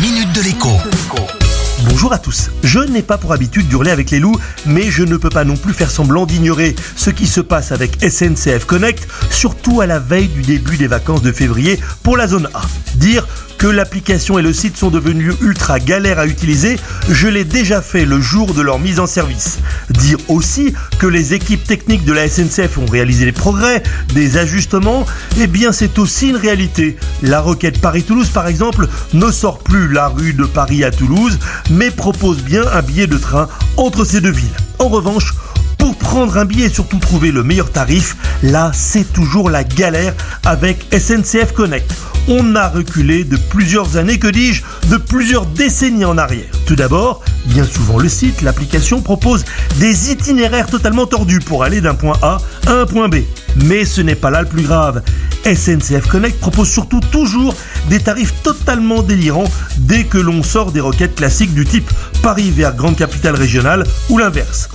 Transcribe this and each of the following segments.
minute de l'écho. Bonjour à tous. Je n'ai pas pour habitude d'hurler avec les loups, mais je ne peux pas non plus faire semblant d'ignorer ce qui se passe avec SNCF Connect, surtout à la veille du début des vacances de février pour la zone A. Dire que l'application et le site sont devenus ultra galères à utiliser, je l'ai déjà fait le jour de leur mise en service. Dire aussi que les équipes techniques de la SNCF ont réalisé des progrès, des ajustements, eh bien c'est aussi une réalité. La requête Paris-Toulouse par exemple ne sort plus la rue de Paris à Toulouse, mais propose bien un billet de train entre ces deux villes. En revanche, prendre un billet et surtout trouver le meilleur tarif, là c'est toujours la galère avec SNCF Connect on a reculé de plusieurs années, que dis-je, de plusieurs décennies en arrière. Tout d'abord, bien souvent le site, l'application propose des itinéraires totalement tordus pour aller d'un point A à un point B. Mais ce n'est pas là le plus grave. SNCF Connect propose surtout toujours des tarifs totalement délirants dès que l'on sort des requêtes classiques du type Paris vers grande capitale régionale ou l'inverse.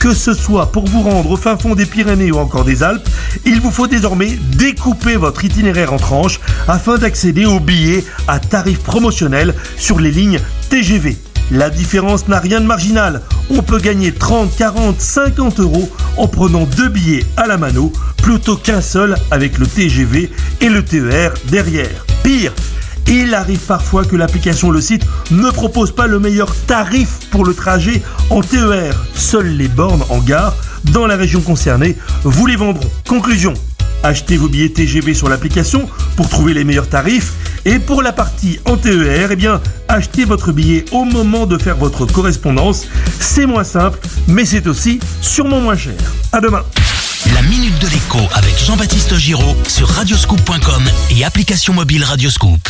Que ce soit pour vous rendre au fin fond des Pyrénées ou encore des Alpes, il vous faut désormais découper votre itinéraire en tranches afin d'accéder aux billets à tarif promotionnel sur les lignes TGV. La différence n'a rien de marginal. On peut gagner 30, 40, 50 euros en prenant deux billets à la mano plutôt qu'un seul avec le TGV et le TER derrière. Pire, il arrive parfois que l'application Le Site ne propose pas le meilleur tarif pour le trajet en TER. Seules les bornes en gare dans la région concernée vous les vendront. Conclusion. Achetez vos billets TGV sur l'application pour trouver les meilleurs tarifs. Et pour la partie en TER, eh bien, achetez votre billet au moment de faire votre correspondance. C'est moins simple, mais c'est aussi sûrement moins cher. À demain. La minute de l'écho avec Jean-Baptiste Giraud sur radioscoop.com et application mobile Radioscoop.